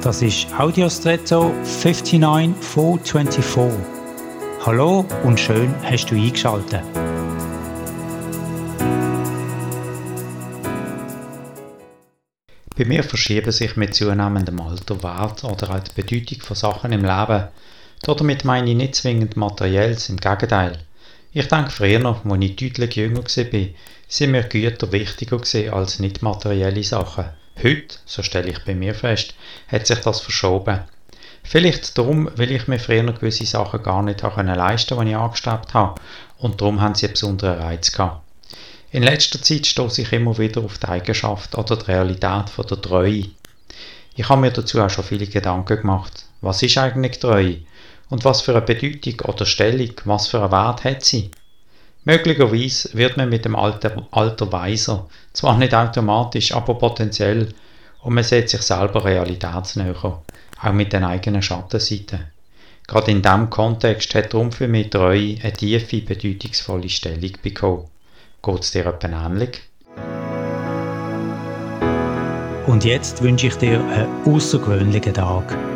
Das ist Audiostretto 59424. Hallo und schön hast du eingeschaltet. Bei mir verschieben sich mit zunehmendem Alter Wert oder auch die Bedeutung von Sachen im Leben. Damit meine ich nicht zwingend Materielles, im Gegenteil. Ich denke früher noch, als ich deutlich jünger war, sind mir Güter wichtiger als nicht materielle Sachen. Heute, so stelle ich bei mir fest, hat sich das verschoben. Vielleicht darum, weil ich mir früher noch gewisse Sachen gar nicht leisten konnte, die ich angestrebt habe. Und darum haben sie einen besonderen Reiz gehabt. In letzter Zeit stoße ich immer wieder auf die Eigenschaft oder die Realität von der Treue. Ich habe mir dazu auch schon viele Gedanken gemacht. Was ist eigentlich Treue? Und was für eine Bedeutung oder Stellung, was für einen Wert hat sie? Möglicherweise wird man mit dem Alter, Alter weiser, zwar nicht automatisch, aber potenziell, und man sieht sich selber realitätsnäher, auch mit den eigenen Schattenseiten. Gerade in diesem Kontext hat darum für mich Treue eine tiefe, bedeutungsvolle Stellung bekommen. Geht es dir etwa ähnlich? Und jetzt wünsche ich dir einen außergewöhnlichen Tag.